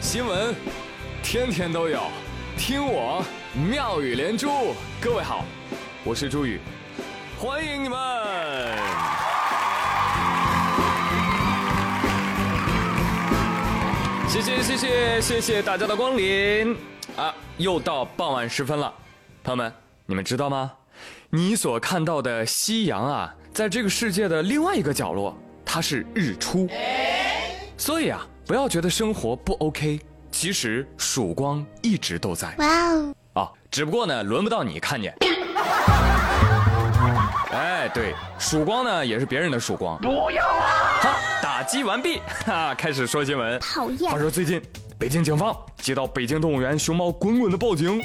新闻天天都有，听我妙语连珠。各位好，我是朱宇，欢迎你们。谢谢谢谢谢谢大家的光临啊！又到傍晚时分了，朋友们，你们知道吗？你所看到的夕阳啊，在这个世界的另外一个角落，它是日出。所以啊，不要觉得生活不 OK，其实曙光一直都在。哇哦！啊，只不过呢，轮不到你看见。哎，对，曙光呢也是别人的曙光。不要啊！好，打击完毕，哈，开始说新闻。讨厌。话说最近，北京警方接到北京动物园熊猫滚滚的报警。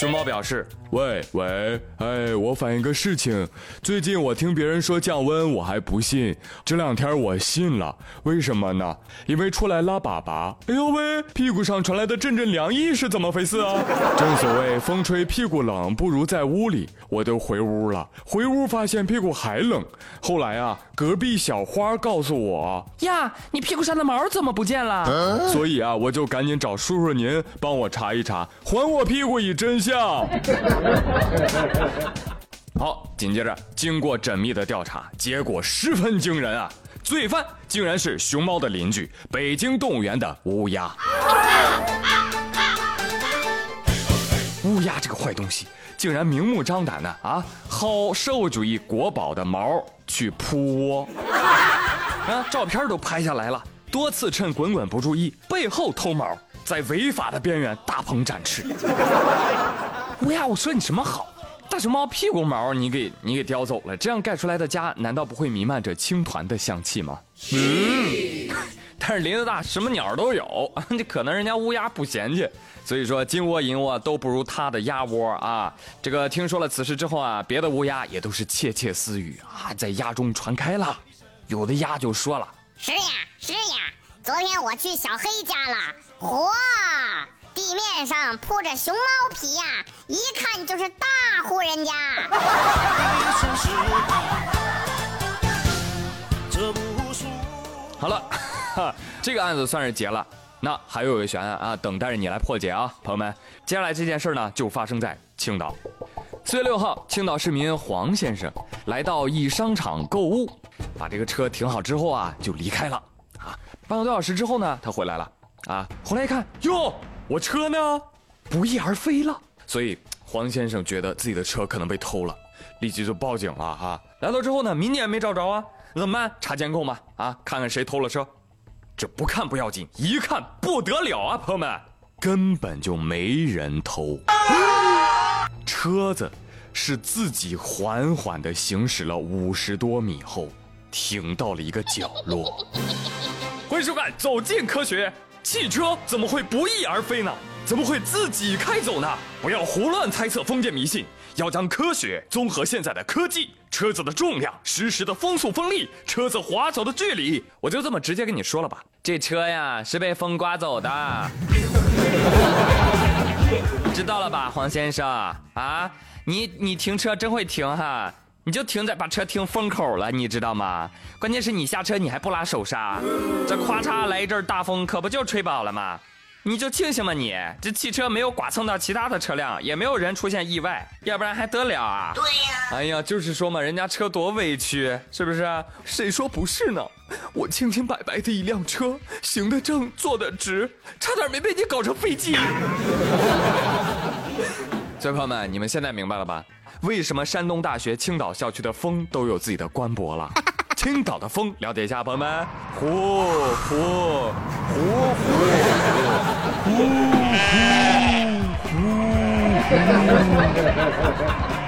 熊猫表示：“喂喂，哎，我反映个事情。最近我听别人说降温，我还不信。这两天我信了，为什么呢？因为出来拉粑粑，哎呦喂，屁股上传来的阵阵凉意是怎么回事啊？正所谓风吹屁股冷，不如在屋里。我都回屋了，回屋发现屁股还冷。后来啊，隔壁小花告诉我呀，你屁股上的毛怎么不见了？所以啊，我就赶紧找叔叔您帮我查一查，还我屁股以真。”像。好，紧接着经过缜密的调查，结果十分惊人啊！罪犯竟然是熊猫的邻居——北京动物园的乌鸦。乌鸦这个坏东西，竟然明目张胆的啊，薅社会主义国宝的毛去扑窝啊！照片都拍下来了，多次趁滚滚不注意，背后偷毛。在违法的边缘大鹏展翅，乌鸦，我说你什么好？大熊猫屁股毛你给你给叼走了，这样盖出来的家难道不会弥漫着青团的香气吗？嗯，但是林子大，什么鸟都有，这可能人家乌鸦不嫌弃，所以说金窝银窝都不如它的鸭窝啊。这个听说了此事之后啊，别的乌鸦也都是窃窃私语啊，在鸭中传开了，有的鸭就说了：是呀，是呀。昨天我去小黑家了，嚯，地面上铺着熊猫皮呀，一看就是大户人家。好了，这个案子算是结了，那还有一个悬案啊，等待着你来破解啊，朋友们。接下来这件事呢，就发生在青岛。四月六号，青岛市民黄先生来到一商场购物，把这个车停好之后啊，就离开了。啊半个多小时之后呢，他回来了，啊，回来一看，哟，我车呢，不翼而飞了。所以黄先生觉得自己的车可能被偷了，立即就报警了哈。来到之后呢，民警也没找着啊，怎么办？查监控吧，啊，看看谁偷了车。这不看不要紧，一看不得了啊，朋友们，根本就没人偷，车子是自己缓缓地行驶了五十多米后，停到了一个角落。欢迎收看《走进科学》。汽车怎么会不翼而飞呢？怎么会自己开走呢？不要胡乱猜测、封建迷信，要将科学综合现在的科技、车子的重量、实时的风速、风力、车子滑走的距离。我就这么直接跟你说了吧，这车呀是被风刮走的。知道了吧，黄先生啊？你你停车真会停哈。你就停在把车停风口了，你知道吗？关键是你下车你还不拉手刹，这咔嚓来一阵大风，可不就吹饱了吗？你就庆幸吧，你这汽车没有剐蹭到其他的车辆，也没有人出现意外，要不然还得了啊？对呀。哎呀，就是说嘛，人家车多委屈，是不是？谁说不是呢？我清清白白的一辆车，行得正，坐得直，差点没被你搞成飞机。小朋友们，你们现在明白了吧？为什么山东大学青岛校区的风都有自己的官博了？青岛的风，了解一下，朋友们，呼呼呼呼呼呼。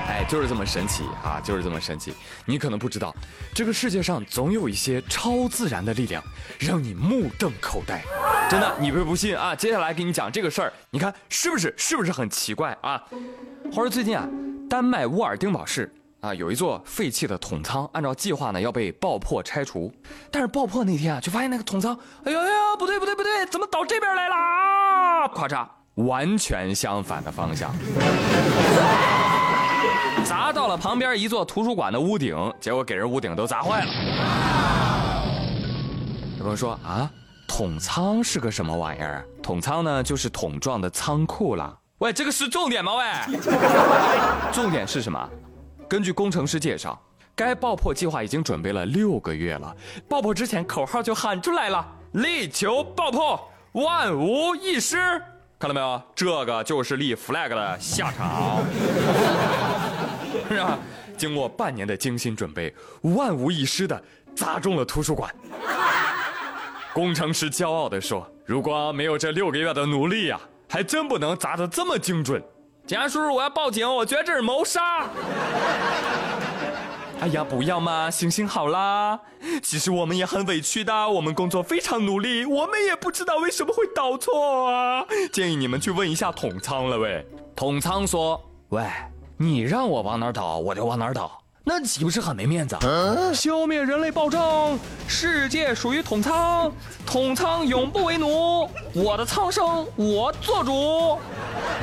哎就是这么神奇啊！就是这么神奇。你可能不知道，这个世界上总有一些超自然的力量，让你目瞪口呆。真的，你别不信啊！接下来给你讲这个事儿，你看是不是？是不是很奇怪啊？话说最近啊，丹麦沃尔丁堡市啊有一座废弃的桶仓，按照计划呢要被爆破拆除。但是爆破那天啊，就发现那个桶仓，哎呦哎呦，不对不对不对，怎么倒这边来了？咔嚓，完全相反的方向。砸到了旁边一座图书馆的屋顶，结果给人屋顶都砸坏了。有朋友说啊，桶仓是个什么玩意儿？统仓呢，就是桶状的仓库了。喂，这个是重点吗？喂，重点是什么？根据工程师介绍，该爆破计划已经准备了六个月了。爆破之前，口号就喊出来了：力求爆破，万无一失。看到没有？这个就是立 flag 的下场。是吧？经过半年的精心准备，万无一失的砸中了图书馆。工程师骄傲地说：“如果没有这六个月的努力呀，还真不能砸得这么精准。”警察叔叔，我要报警！我觉得这是谋杀。哎呀，不要嘛，行行好啦。其实我们也很委屈的，我们工作非常努力，我们也不知道为什么会导错啊。建议你们去问一下统仓了喂。统仓说：“喂。”你让我往哪倒，我就往哪倒，那岂不是很没面子？啊消灭人类暴政，世界属于统仓，统仓永不为奴，我的苍生我做主。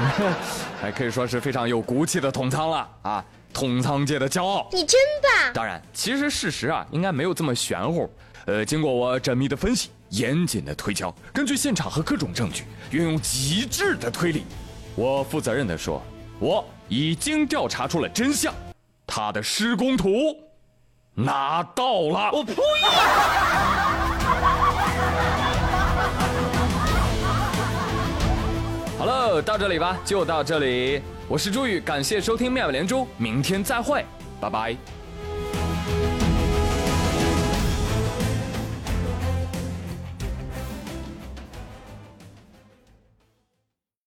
还可以说是非常有骨气的统仓了啊，统仓界的骄傲。你真棒！当然，其实事实啊，应该没有这么玄乎。呃，经过我缜密的分析，严谨的推敲，根据现场和各种证据，运用极致的推理，我负责任的说，我。已经调查出了真相，他的施工图拿到了。我呸！好了，到这里吧，就到这里。我是朱宇，感谢收听妙语连珠，明天再会，拜拜。